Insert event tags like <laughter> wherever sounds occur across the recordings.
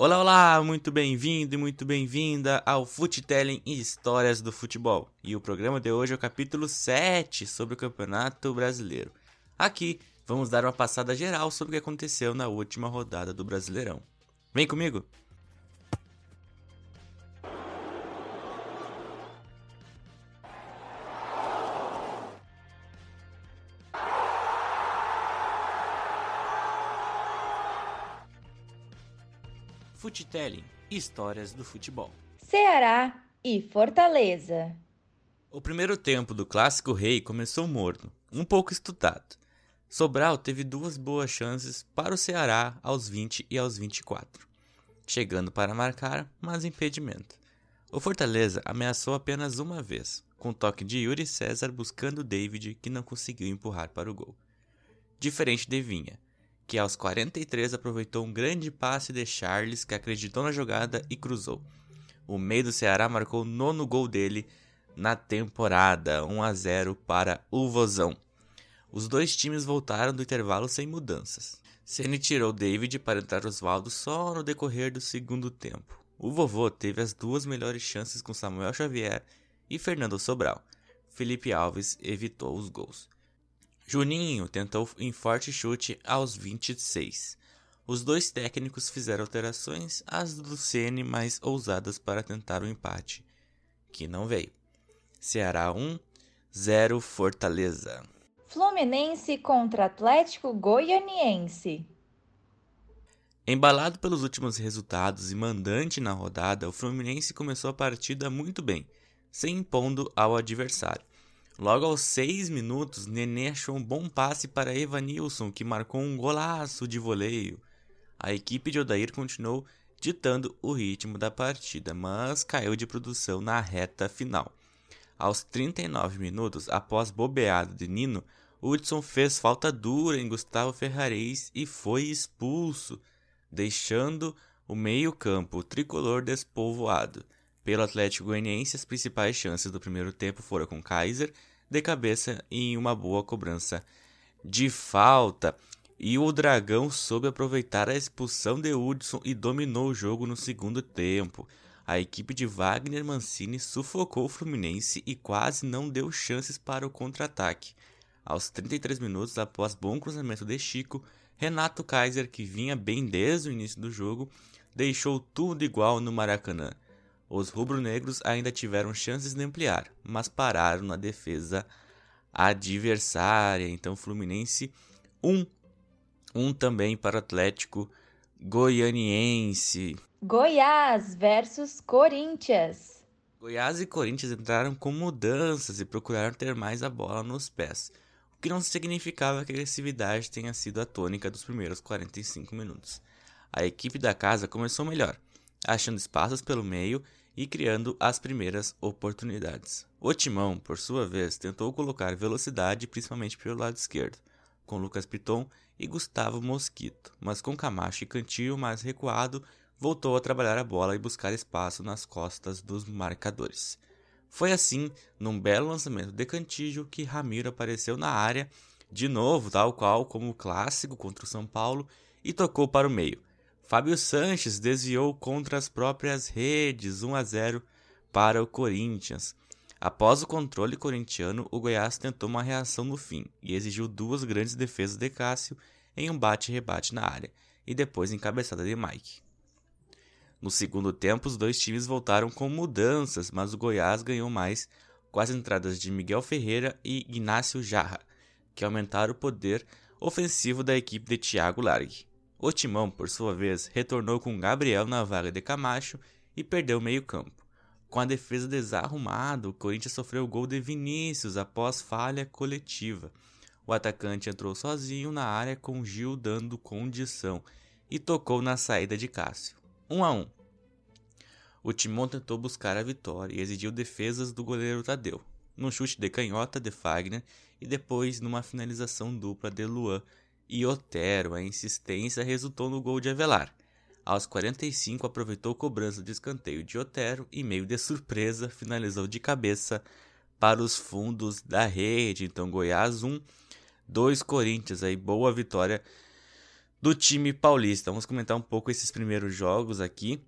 Olá, olá, muito bem-vindo e muito bem-vinda ao Futelling e Histórias do Futebol. E o programa de hoje é o capítulo 7 sobre o Campeonato Brasileiro. Aqui vamos dar uma passada geral sobre o que aconteceu na última rodada do Brasileirão. Vem comigo! Futelling Histórias do Futebol. Ceará e Fortaleza. O primeiro tempo do Clássico Rei começou morno, um pouco estudado. Sobral teve duas boas chances para o Ceará aos 20 e aos 24, chegando para marcar, mas impedimento. O Fortaleza ameaçou apenas uma vez, com toque de Yuri César buscando David, que não conseguiu empurrar para o gol. Diferente de Vinha, que aos 43 aproveitou um grande passe de Charles, que acreditou na jogada e cruzou. O meio do Ceará marcou o nono gol dele na temporada, 1 a 0 para o Vozão. Os dois times voltaram do intervalo sem mudanças. Ceni tirou David para entrar Oswaldo só no decorrer do segundo tempo. O vovô teve as duas melhores chances com Samuel Xavier e Fernando Sobral. Felipe Alves evitou os gols. Juninho tentou em forte chute aos 26. Os dois técnicos fizeram alterações, as do Ceni mais ousadas para tentar o empate, que não veio. Ceará 1, 0 Fortaleza. Fluminense contra Atlético Goianiense. Embalado pelos últimos resultados e mandante na rodada, o Fluminense começou a partida muito bem, se impondo ao adversário. Logo aos 6 minutos, Nenê achou um bom passe para Evanilson, que marcou um golaço de voleio. A equipe de Odair continuou ditando o ritmo da partida, mas caiu de produção na reta final. Aos 39 minutos, após bobeado de Nino, Hudson fez falta dura em Gustavo Ferrarez e foi expulso, deixando o meio-campo tricolor despovoado. Pelo Atlético Goianiense, as principais chances do primeiro tempo foram com Kaiser de cabeça em uma boa cobrança de falta. E o Dragão soube aproveitar a expulsão de Hudson e dominou o jogo no segundo tempo. A equipe de Wagner Mancini sufocou o Fluminense e quase não deu chances para o contra-ataque. Aos 33 minutos, após bom cruzamento de Chico, Renato Kaiser, que vinha bem desde o início do jogo, deixou tudo igual no Maracanã. Os rubro-negros ainda tiveram chances de ampliar, mas pararam na defesa adversária. Então, Fluminense 1, um, 1 um também para o Atlético Goianiense. Goiás versus Corinthians. Goiás e Corinthians entraram com mudanças e procuraram ter mais a bola nos pés, o que não significava que a agressividade tenha sido a tônica dos primeiros 45 minutos. A equipe da casa começou melhor, achando espaços pelo meio e criando as primeiras oportunidades. O Timão, por sua vez, tentou colocar velocidade principalmente pelo lado esquerdo, com Lucas Piton e Gustavo Mosquito, mas com Camacho e Cantillo mais recuado, voltou a trabalhar a bola e buscar espaço nas costas dos marcadores. Foi assim, num belo lançamento de Cantillo, que Ramiro apareceu na área, de novo, tal qual como o clássico contra o São Paulo, e tocou para o meio, Fábio Sanches desviou contra as próprias redes 1 a 0 para o Corinthians. Após o controle corintiano, o Goiás tentou uma reação no fim e exigiu duas grandes defesas de Cássio em um bate-rebate na área e depois em cabeçada de Mike. No segundo tempo, os dois times voltaram com mudanças, mas o Goiás ganhou mais com as entradas de Miguel Ferreira e Ignacio Jarra, que aumentaram o poder ofensivo da equipe de Thiago Largue. O Timão, por sua vez, retornou com Gabriel na vaga de Camacho e perdeu meio campo. Com a defesa desarrumada, o Corinthians sofreu o gol de Vinícius após falha coletiva. O atacante entrou sozinho na área com Gil dando condição e tocou na saída de Cássio. 1 a 1. O Timão tentou buscar a vitória e exigiu defesas do goleiro Tadeu, num chute de canhota de Fagner e depois numa finalização dupla de Luan e Otero. A insistência resultou no gol de Avelar. Aos 45, aproveitou cobrança de escanteio de Otero e, meio de surpresa, finalizou de cabeça para os fundos da rede. Então, Goiás 1, 2 Corinthians. Aí, boa vitória do time paulista. Vamos comentar um pouco esses primeiros jogos aqui.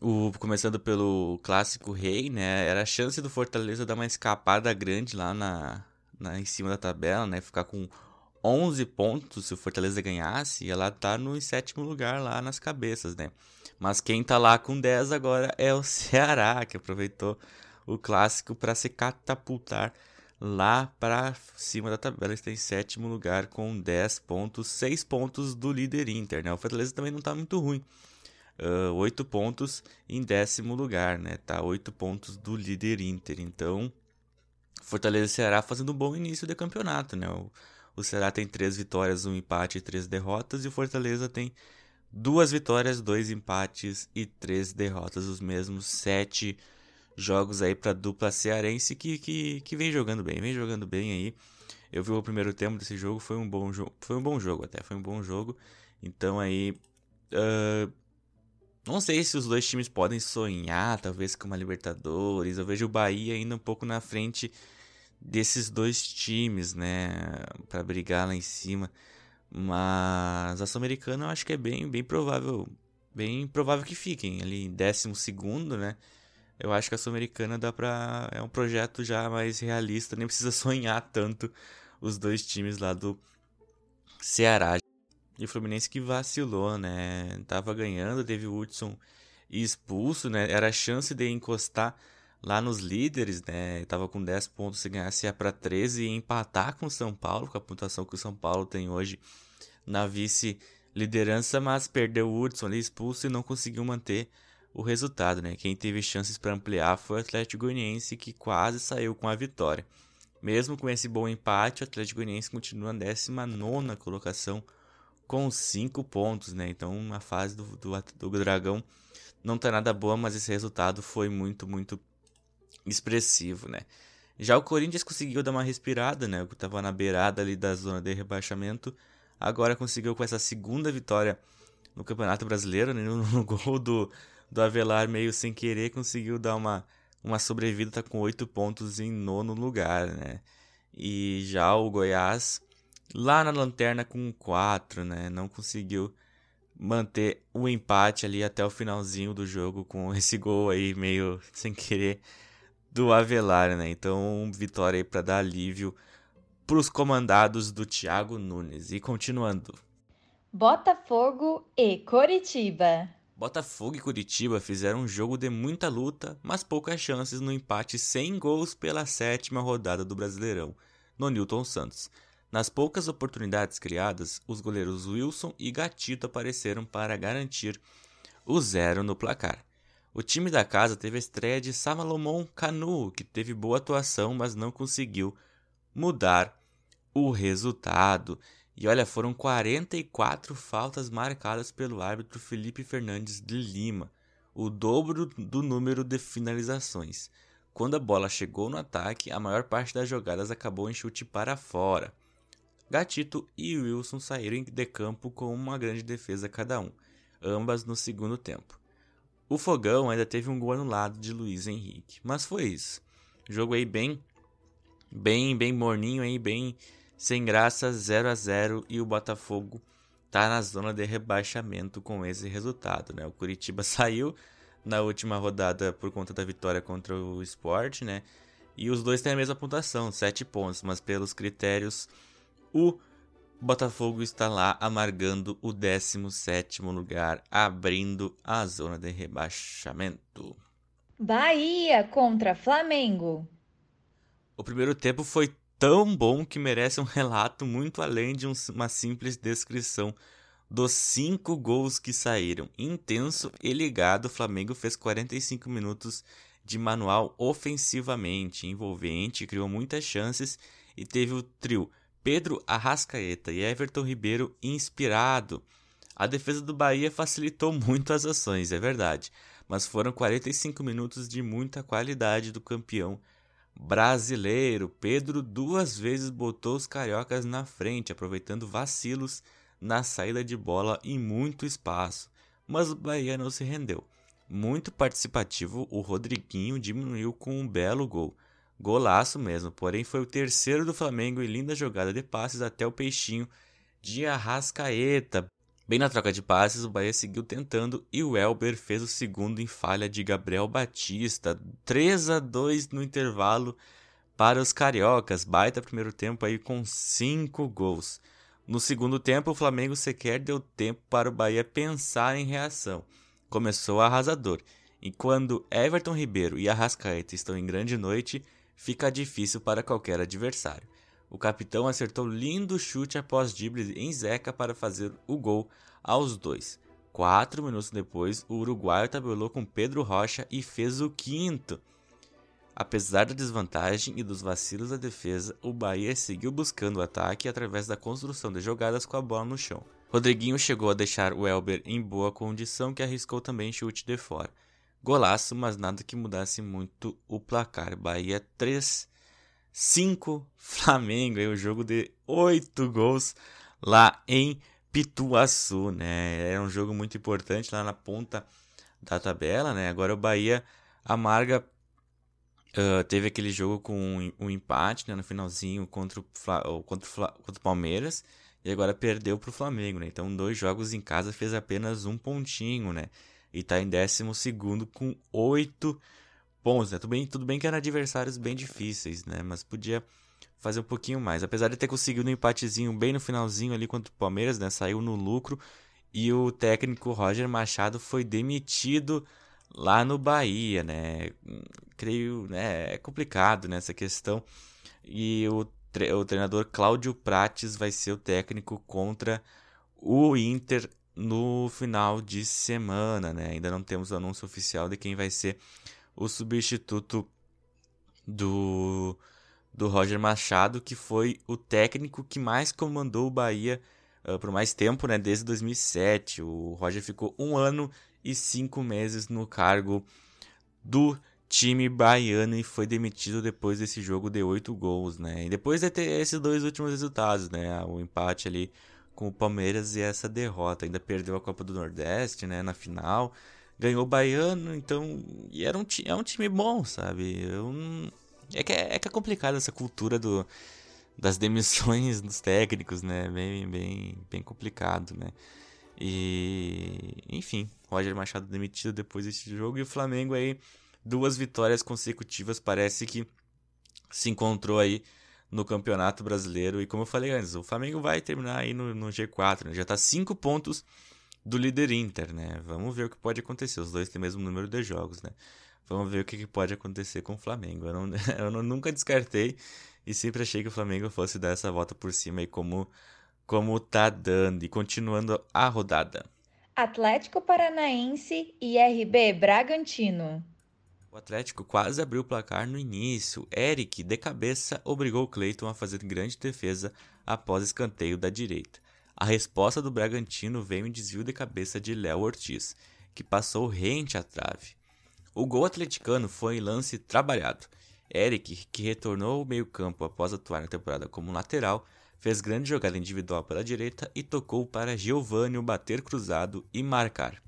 O, começando pelo clássico rei, né? Era a chance do Fortaleza dar uma escapada grande lá na, na em cima da tabela, né? Ficar com 11 pontos se o Fortaleza ganhasse, ela tá no sétimo lugar lá nas cabeças, né? Mas quem tá lá com 10 agora é o <laughs> Ceará, que aproveitou o clássico para se catapultar lá para cima da tabela. Está em sétimo lugar com 10 pontos, 6 pontos do líder Inter, né? O Fortaleza também não tá muito ruim uh, 8 pontos em décimo lugar, né? Tá 8 pontos do líder Inter. Então, Fortaleza e Ceará fazendo um bom início de campeonato, né? O, o Ceará tem 3 vitórias, 1 empate e 3 derrotas. E o Fortaleza tem 2 vitórias, 2 empates e 3 derrotas. Os mesmos 7 jogos aí para dupla cearense que, que, que vem jogando bem. Vem jogando bem aí. Eu vi o primeiro tempo desse jogo, foi um bom jogo. Foi um bom jogo até, foi um bom jogo. Então aí. Uh, não sei se os dois times podem sonhar, talvez, com uma Libertadores. Eu vejo o Bahia ainda um pouco na frente desses dois times, né? para brigar lá em cima. Mas a Sul-Americana eu acho que é bem, bem provável. Bem provável que fiquem ali em décimo segundo, né? Eu acho que a Sul-Americana dá pra. É um projeto já mais realista, nem precisa <laughs> sonhar tanto os dois times lá do Ceará. E o Fluminense que vacilou, né? Tava ganhando, teve o Hudson expulso, né? Era a chance de encostar lá nos líderes, né? Tava com 10 pontos, se ganhasse ia para 13 e empatar com o São Paulo, com a pontuação que o São Paulo tem hoje na vice-liderança, mas perdeu o Hudson ali expulso e não conseguiu manter o resultado, né? Quem teve chances para ampliar foi o Atlético Goianiense, que quase saiu com a vitória. Mesmo com esse bom empate, o Atlético Goianiense continua na 19 colocação com 5 pontos, né? Então a fase do, do, do Dragão não tá nada boa, mas esse resultado foi muito, muito expressivo, né? Já o Corinthians conseguiu dar uma respirada, né? Que tava na beirada ali da zona de rebaixamento. Agora conseguiu com essa segunda vitória no Campeonato Brasileiro, né? no, <laughs> no gol do, do Avelar meio sem querer, conseguiu dar uma, uma sobrevida, tá com 8 pontos em nono lugar, né? E já o Goiás lá na lanterna com 4, né? Não conseguiu manter o empate ali até o finalzinho do jogo com <laughs> esse gol aí meio sem querer do Avelar, né? Então, vitória aí para dar alívio para os comandados do Thiago Nunes. E continuando. Botafogo e Coritiba. Botafogo e Curitiba fizeram um jogo de muita luta, mas poucas chances no empate sem gols pela sétima rodada do Brasileirão, no Newton Santos. Nas poucas oportunidades criadas, os goleiros Wilson e Gatito apareceram para garantir o zero no placar. O time da casa teve a estreia de Samalomon Canu, que teve boa atuação, mas não conseguiu mudar o resultado. E olha, foram 44 faltas marcadas pelo árbitro Felipe Fernandes de Lima, o dobro do número de finalizações. Quando a bola chegou no ataque, a maior parte das jogadas acabou em chute para fora. Gatito e Wilson saíram de campo com uma grande defesa cada um, ambas no segundo tempo. O Fogão ainda teve um gol anulado de Luiz Henrique, mas foi isso. Jogo aí bem, bem, bem morninho aí, bem sem graça, 0 a 0 e o Botafogo tá na zona de rebaixamento com esse resultado, né? O Curitiba <laughs> saiu na última rodada por conta da vitória contra o Sport, né? E os dois têm a mesma pontuação, 7 pontos, mas pelos critérios o Botafogo está lá amargando o 17 lugar, abrindo a zona de rebaixamento. Bahia contra Flamengo. O primeiro tempo foi tão bom que merece um relato muito além de uma simples descrição dos cinco gols que saíram. Intenso e ligado, o Flamengo fez 45 minutos de manual ofensivamente envolvente, criou muitas chances e teve o trio Pedro Arrascaeta e Everton Ribeiro inspirado. A defesa do Bahia facilitou muito as ações, é verdade, mas foram 45 minutos de muita qualidade do campeão brasileiro. Pedro duas vezes botou os cariocas na frente, aproveitando vacilos na saída de bola em muito espaço, mas o Bahia não se rendeu. Muito participativo, o Rodriguinho diminuiu com um belo gol. Golaço mesmo, porém foi o terceiro do Flamengo e linda jogada de passes até o Peixinho de Arrascaeta. Bem na troca de passes, o Bahia seguiu tentando e o Elber fez o segundo em falha de Gabriel Batista. 3 a 2 no intervalo para os cariocas. Baita primeiro tempo aí com 5 gols. No segundo tempo, o Flamengo sequer deu tempo para o Bahia pensar em reação. Começou arrasador. E quando Everton Ribeiro e Arrascaeta estão em grande noite, fica difícil para qualquer adversário. O capitão acertou lindo chute após drible em Zeca para fazer o gol aos dois. Quatro minutos depois, o uruguaio tabelou com Pedro Rocha e fez o quinto. Apesar da desvantagem e dos vacilos da defesa, o Bahia seguiu buscando o ataque através da construção de jogadas com a bola no chão. Rodriguinho chegou a deixar o Elber em boa condição, que arriscou também chute de fora. Golaço, mas nada que mudasse muito o placar. Bahia 3, 5 <laughs> Flamengo, aí o jogo de 8 gols lá em Pituaçu, né? Era um jogo muito importante lá na ponta da tabela, né? Agora o Bahia amarga Uh, teve aquele jogo com um, um empate né, no finalzinho contra o, Fla, contra, o Fla, contra o Palmeiras e agora perdeu para o Flamengo, né? Então, dois jogos em casa fez apenas um pontinho, né? E está em décimo segundo com oito pontos, né? Tudo bem, tudo bem que eram adversários bem difíceis, né? Mas podia fazer um pouquinho mais. Apesar de ter conseguido um empatezinho bem no finalzinho ali contra o Palmeiras, né? Saiu no lucro e o técnico Roger Machado foi demitido lá no Bahia, né? Creio, né? É complicado né, questão. E o, tre o treinador Cláudio Prates vai ser o técnico contra o Inter no final de semana, né? Ainda não temos o anúncio oficial de quem vai ser o substituto do do Roger Machado, que foi o técnico que mais comandou o Bahia uh, por mais tempo, né? Desde 2007. O Roger ficou um ano e cinco meses no cargo do time baiano e foi demitido depois desse jogo de oito gols, né? E depois de ter esses dois últimos resultados, né? O empate ali com o Palmeiras e essa derrota. Ainda perdeu a Copa do Nordeste, né? Na final. Ganhou o Baiano, então... E era um, é um time bom, sabe? Eu é, que é, é que é complicado essa cultura do, das demissões dos técnicos, né? Bem, bem, bem complicado, né? E, enfim, Roger Machado demitido depois desse jogo e o Flamengo aí duas vitórias consecutivas, parece que se encontrou aí no Campeonato Brasileiro. E como eu falei antes, o Flamengo vai terminar aí no, no G4, né? já está cinco pontos do líder Inter, né? Vamos ver o que pode acontecer. Os dois têm o mesmo número de jogos, né? Vamos ver o que, pode acontecer com o Flamengo. Eu, não, <laughs> eu nunca descartei e sempre achei que o Flamengo fosse dar essa volta por cima aí como como tá dando e continuando a rodada. Atlético Paranaense e RB Bragantino. O Atlético quase abriu o placar no início. Eric, de cabeça, obrigou Cleiton a fazer grande defesa após escanteio da direita. A resposta do Bragantino veio em desvio de cabeça de Léo Ortiz, que passou rente à trave. O gol atleticano foi em lance trabalhado. Eric, que retornou ao meio-campo após atuar na temporada como lateral, fez grande jogada individual pela direita e tocou para Giovanni bater cruzado e marcar.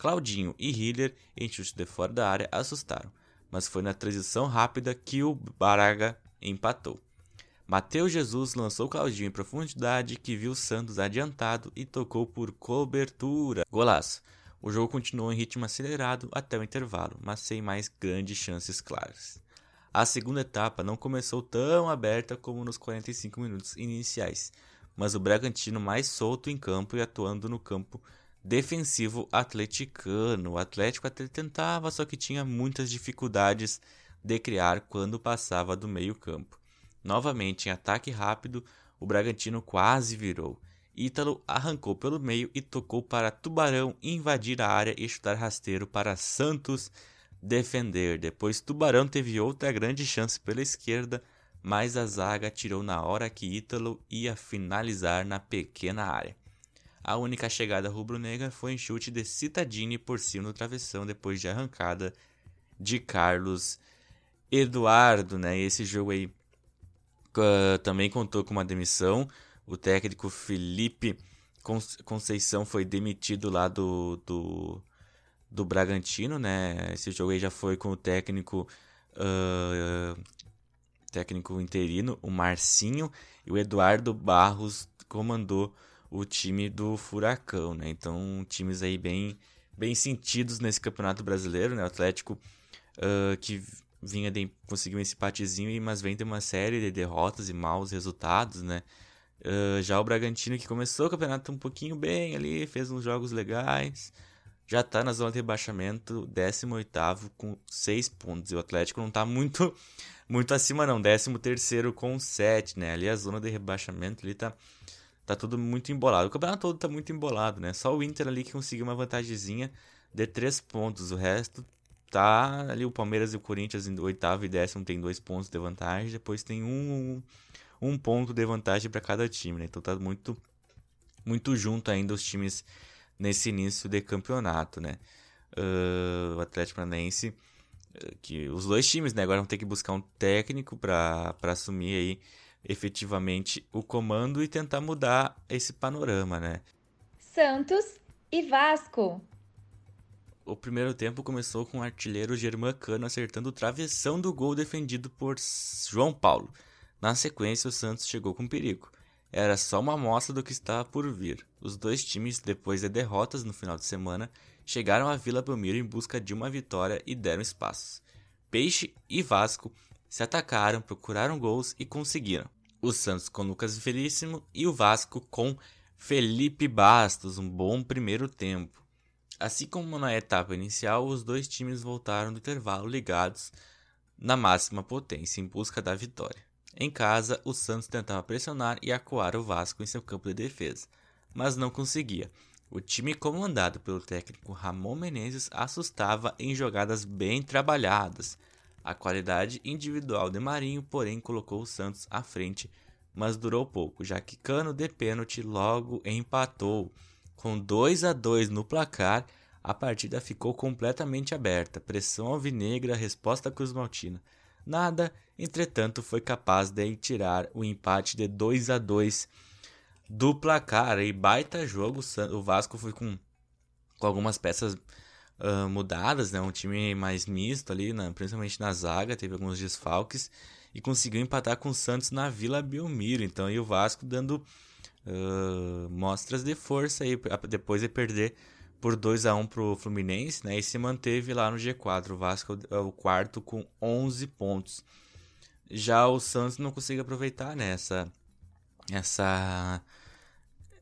Claudinho e Hiller, em chute de fora da área, assustaram, mas foi na transição rápida que o Baraga empatou. Mateus Jesus lançou Claudinho em profundidade, que viu Santos adiantado e tocou por cobertura. Golaço. O jogo continuou em ritmo acelerado até o intervalo, mas sem mais grandes chances claras. A segunda etapa não começou tão aberta como nos 45 minutos iniciais, mas o Bragantino mais solto em campo e atuando no campo defensivo atleticano. O Atlético até tentava, só que tinha muitas dificuldades de criar quando passava do meio-campo. Novamente em ataque rápido, o Bragantino quase virou. Ítalo arrancou pelo meio e tocou para Tubarão invadir a área e chutar rasteiro para Santos defender. Depois Tubarão teve outra grande chance pela esquerda, mas a zaga tirou na hora que Ítalo ia finalizar na pequena área. A única chegada rubro-negra foi em chute de Citadini por cima do travessão depois de arrancada de Carlos Eduardo, né? E esse jogo aí uh, também contou com uma demissão. O técnico Felipe Conceição foi demitido lá do, do do Bragantino, né? Esse jogo aí já foi com o técnico uh, técnico interino, o Marcinho, e o Eduardo Barros comandou o time do Furacão, né? Então, times aí bem, bem sentidos nesse Campeonato Brasileiro, né? O Atlético uh, que vinha de conseguir um empatezinho, mas vem de uma série de derrotas e maus resultados, né? Uh, já o Bragantino que começou o campeonato um pouquinho bem ali, fez uns jogos legais, já tá na zona de rebaixamento, 18 com 6 pontos. E o Atlético não tá muito muito acima não, 13 terceiro com 7, né? Ali a zona de rebaixamento ali tá tá tudo muito embolado. O campeonato todo tá muito embolado, né? Só o Inter ali que conseguiu uma vantagemzinha de 3 pontos. O resto tá ali o Palmeiras e o Corinthians em oitavo e décimo tem dois pontos de vantagem, depois tem um, um, ponto de vantagem para cada time, né? Então tá muito muito junto ainda os times nesse início de campeonato, né? Uh, o Atlético Paranaense uh, que os dois times, né, agora vão ter que buscar um técnico para assumir aí efetivamente o comando e tentar mudar esse panorama, né? Santos e Vasco. O primeiro tempo começou com o artilheiro Germán Cano acertando o travessão do gol defendido por João Paulo. Na sequência, o Santos chegou com perigo. Era só uma amostra do que estava por vir. Os dois times, depois de derrotas no final de semana, chegaram à Vila Belmiro em busca de uma vitória e deram espaços. Peixe e Vasco se atacaram, procuraram gols e conseguiram. O Santos com Lucas Veríssimo e o Vasco com Felipe Bastos, um bom primeiro tempo. Assim como na etapa inicial, os dois times voltaram do intervalo ligados na máxima potência em busca da vitória. Em casa, o Santos tentava pressionar e acuar o Vasco em seu campo de defesa, mas não conseguia. O time comandado pelo técnico Ramon Menezes assustava em jogadas bem trabalhadas, a qualidade individual de Marinho, porém, colocou o Santos à frente, mas durou pouco, já que Cano de pênalti logo empatou. Com 2 a 2 no placar, a partida ficou completamente aberta. Pressão alvinegra, resposta Cruz Maltina. Nada, entretanto, foi capaz de tirar o empate de 2 a 2 do placar. E baita jogo, o Vasco foi com, com algumas peças uh, mudadas, né? Um time mais misto ali, né? principalmente na zaga, teve alguns desfalques e conseguiu empatar com o Santos na Vila Belmiro. Então, aí o Vasco dando uh, mostras de força aí depois de perder por 2 a 1 pro Fluminense, né? E se manteve lá no G4. O Vasco é o quarto com 11 pontos. Já o Santos não conseguiu aproveitar nessa né? essa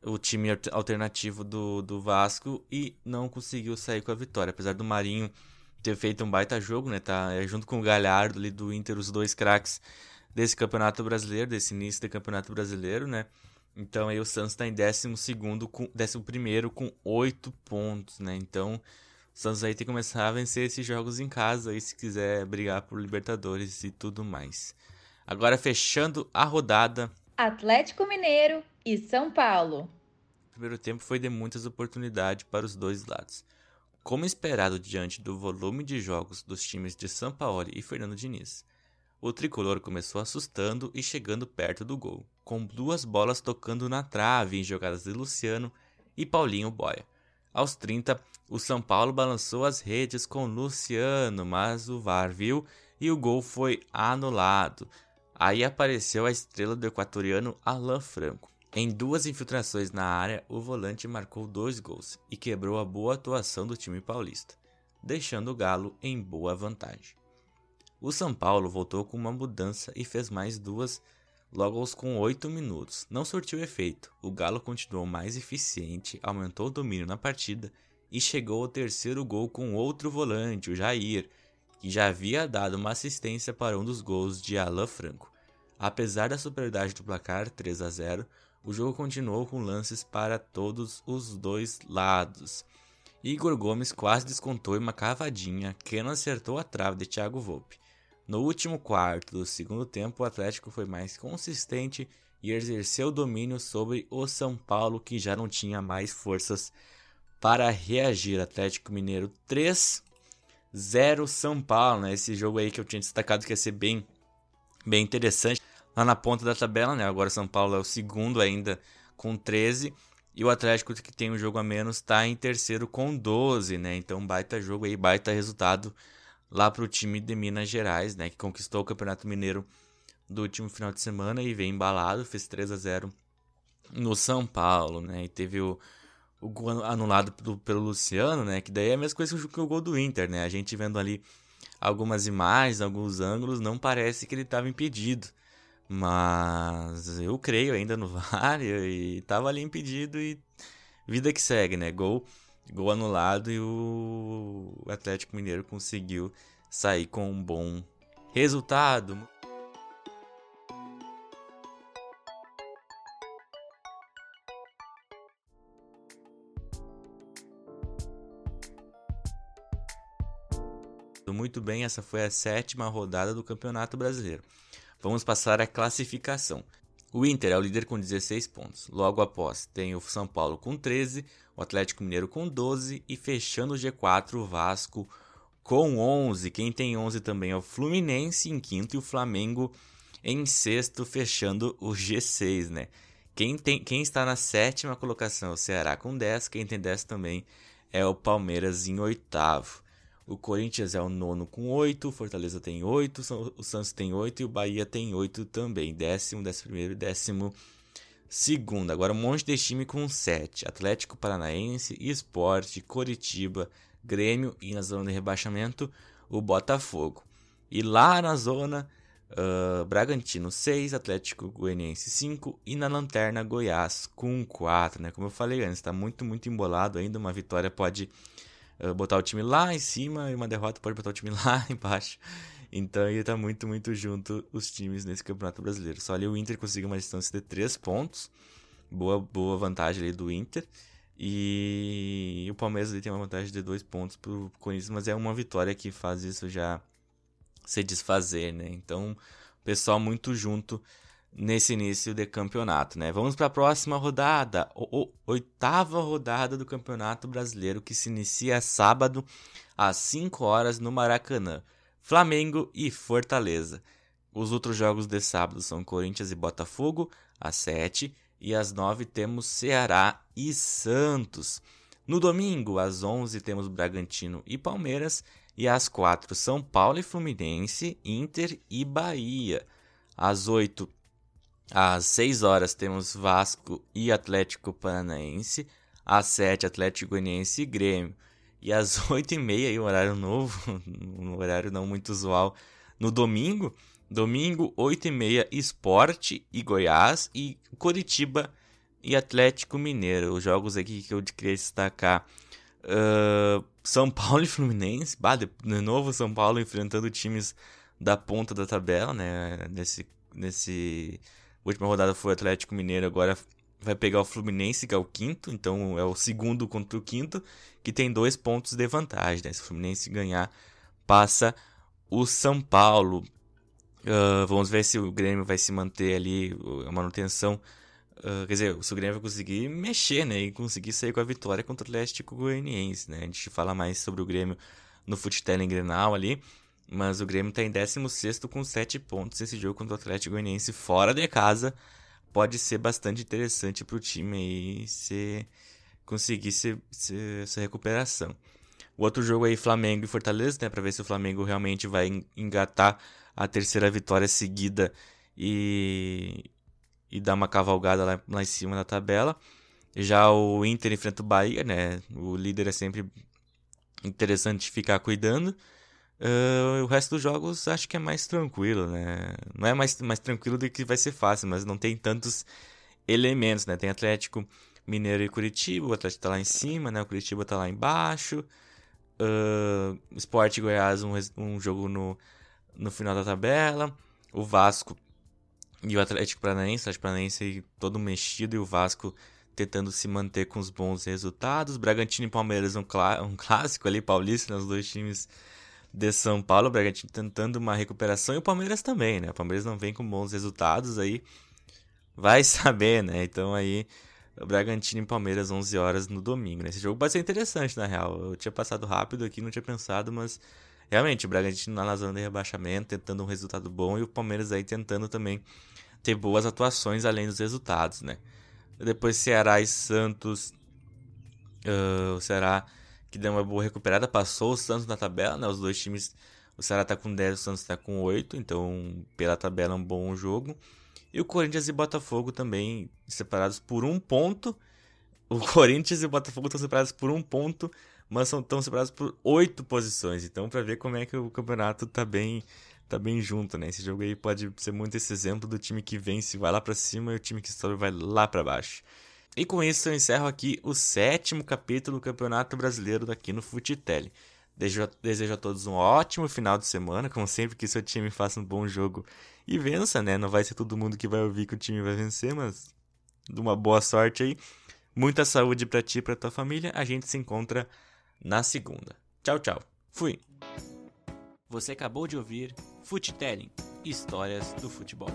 o time alternativo do, do Vasco e não conseguiu sair com a vitória. Apesar do Marinho ter feito um baita jogo, né? Tá é, junto com o Galhardo ali do Inter, os dois craques desse Campeonato Brasileiro, desse início do Campeonato Brasileiro, né? Então aí o Santos está em 12 com 11 com 8 pontos, né? Então o Santos aí tem que começar a vencer esses jogos em casa aí se quiser brigar por Libertadores e tudo mais. Agora fechando a rodada, Atlético Mineiro e São Paulo. O primeiro tempo foi de muitas oportunidades para os dois lados. Como esperado diante do volume de jogos dos times de São Paulo e Fernando Diniz, o tricolor começou assustando e chegando perto do gol, com duas bolas tocando na trave em jogadas de Luciano e Paulinho Boia. Aos 30, o São Paulo balançou as redes com Luciano, mas o VAR viu e o gol foi anulado. Aí apareceu a estrela do equatoriano Alan Franco. Em duas infiltrações na área, o volante marcou dois gols e quebrou a boa atuação do time paulista, deixando o Galo em boa vantagem. O São Paulo voltou com uma mudança e fez mais duas logo aos com 8 minutos. Não surtiu efeito. O Galo continuou mais eficiente, aumentou o domínio na partida e chegou ao terceiro gol com outro volante, o Jair, que já havia dado uma assistência para um dos gols de Alan Franco. Apesar da superioridade do placar 3 a 0, o jogo continuou com lances para todos os dois lados. Igor Gomes quase descontou em uma cavadinha que não acertou a trave de Thiago Volpe. No último quarto do segundo tempo, o Atlético foi mais consistente e exerceu domínio sobre o São Paulo, que já não tinha mais forças para reagir. Atlético Mineiro 3 0 São Paulo, né? Esse jogo aí que eu tinha destacado que ia ser bem bem interessante lá na ponta da tabela, né? Agora São Paulo é o segundo ainda com 13 e o Atlético que tem um jogo a menos está em terceiro com 12, né? Então baita jogo aí, baita resultado lá para o time de Minas Gerais, né? Que conquistou o Campeonato Mineiro do último final de semana e vem embalado, fez 3 a 0 no São Paulo, né? E teve o, o gol anulado pelo, pelo Luciano, né? Que daí é a mesma coisa que o gol do Inter, né? A gente vendo ali algumas imagens, alguns ângulos, não parece que ele estava impedido. Mas eu creio ainda no <laughs> VAR e estava ali impedido e vida que segue, né? Gol, gol anulado e o Atlético Mineiro conseguiu sair com um bom resultado. Muito bem, essa foi a sétima rodada do Campeonato Brasileiro. Vamos passar à classificação. O Inter é o líder com 16 pontos. Logo após, tem o São Paulo com 13, o Atlético Mineiro com 12 e fechando o G4 o Vasco com 11. Quem tem 11 também é o Fluminense em quinto e o Flamengo em sexto, fechando o G6, né? Quem, tem, quem está na sétima colocação é o Ceará com 10, quem tem 10 também é o Palmeiras em oitavo. O Corinthians é o nono com 8, o Fortaleza tem 8, o Santos tem 8 e o Bahia tem 8 também. Décimo, décimo primeiro e décimo segundo. Agora um monte de time com 7. Atlético Paranaense, Esporte, Coritiba, Grêmio e na zona de rebaixamento o Botafogo. E lá na zona, uh, Bragantino 6, Atlético Goianiense 5 e na lanterna Goiás com 4. Né? Como eu falei antes, está muito, muito embolado ainda. Uma vitória pode botar o time lá em cima e uma derrota pode botar o time <laughs> lá embaixo. Então aí tá muito, muito junto os times nesse Campeonato Brasileiro. Só ali o Inter conseguiu uma distância de 3 pontos. Boa, boa vantagem ali do Inter. E o Palmeiras ali tem uma vantagem de 2 pontos pro Corinthians, mas é uma vitória que faz isso já se desfazer, né? Então, pessoal muito junto nesse início de campeonato, né? Vamos para a próxima rodada, o, oitava rodada do Campeonato Brasileiro que se inicia sábado às 5 horas no Maracanã. Flamengo e Fortaleza. Os outros jogos de sábado são Corinthians e Botafogo às 7 e às 9 temos Ceará e Santos. No domingo, às 11 temos Bragantino e Palmeiras e às 4 São Paulo e Fluminense, Inter e Bahia. Às 8 às 6 horas temos Vasco e Atlético Paranaense. Às 7, Atlético Goianiense e Grêmio. E às <laughs> 8 e meia, um horário novo, <laughs> um horário não muito usual, no domingo. Domingo, 8 e meia, Esporte e Goiás. E Curitiba e Atlético Mineiro. Os jogos aqui que eu queria destacar. Uh, São Paulo <laughs> e Fluminense. Bah, de novo São Paulo enfrentando times da ponta da tabela, né? Nesse, nesse última rodada foi o Atlético Mineiro, agora vai pegar o Fluminense, que é o quinto, então é o segundo contra o quinto, que tem dois pontos de vantagem. Né? Se o Fluminense ganhar, passa o São Paulo. Uh, vamos ver se o Grêmio vai se manter ali, a manutenção. Uh, quer dizer, se o Grêmio vai conseguir mexer, né? E conseguir sair com a vitória contra o Atlético Goianiense, né? A gente fala mais sobre o Grêmio no Futebol em Grenal ali. Mas o Grêmio está em 16 com 7 pontos. Esse jogo contra o Atlético Goianiense fora de casa pode ser bastante interessante para o time aí se conseguir se, se, essa recuperação. O outro jogo aí, Flamengo e Fortaleza, né? Para ver se o Flamengo realmente vai engatar a terceira vitória seguida e, e dar uma cavalgada lá, lá em cima da tabela. Já o Inter enfrenta o Bahia, né? O líder é sempre interessante ficar cuidando. Uh, o resto dos jogos acho que é mais tranquilo, né? Não é mais, mais tranquilo do que vai ser fácil, mas não tem tantos elementos, né? Tem Atlético Mineiro e Curitiba, o Atlético tá lá em cima, né? O Curitiba tá lá embaixo. Uh, Sport Goiás, um, um jogo no, no final da tabela. O Vasco e o Atlético Paranaense, o Atlético Paranaense todo mexido e o Vasco tentando se manter com os bons resultados. Bragantino e Palmeiras, um, clá um <laughs> clássico ali, paulista, né? Os dois times de São Paulo, o Bragantino tentando uma recuperação e o Palmeiras também, né? O Palmeiras não vem com bons resultados aí, vai <laughs> saber, né? Então aí o Bragantino e Palmeiras 11 horas no domingo, né? Esse jogo vai ser interessante na real. Eu tinha passado rápido aqui, não tinha pensado, mas realmente o Bragantino na zona de rebaixamento, tentando um resultado bom e o Palmeiras aí tentando também ter boas atuações além dos resultados, né? Depois Ceará e Santos, uh, o Ceará que deu uma boa recuperada, passou o Santos na tabela, né? Os dois times, o Ceará tá com 10, o Santos tá com 8, então pela tabela é um bom jogo. E o Corinthians e Botafogo também separados por um ponto. O <laughs> Corinthians e o Botafogo estão separados por um ponto, mas são tão separados por oito posições. Então, para ver como é que o campeonato tá bem, tá bem junto, né? Esse jogo aí pode ser muito esse exemplo do time que vence vai lá para cima e o time que sobe vai lá para baixo. E com isso eu encerro aqui o sétimo capítulo do Campeonato Brasileiro daqui no Futitele. Desejo, a todos um ótimo final de semana, como sempre que seu time faça um bom jogo e vença, né? Não vai ser todo mundo que vai ouvir que o time vai vencer, mas uma boa sorte aí. Muita saúde para ti e para tua família. A gente se encontra na segunda. Tchau, tchau. Fui. Você acabou de ouvir Futelling, Histórias do Futebol.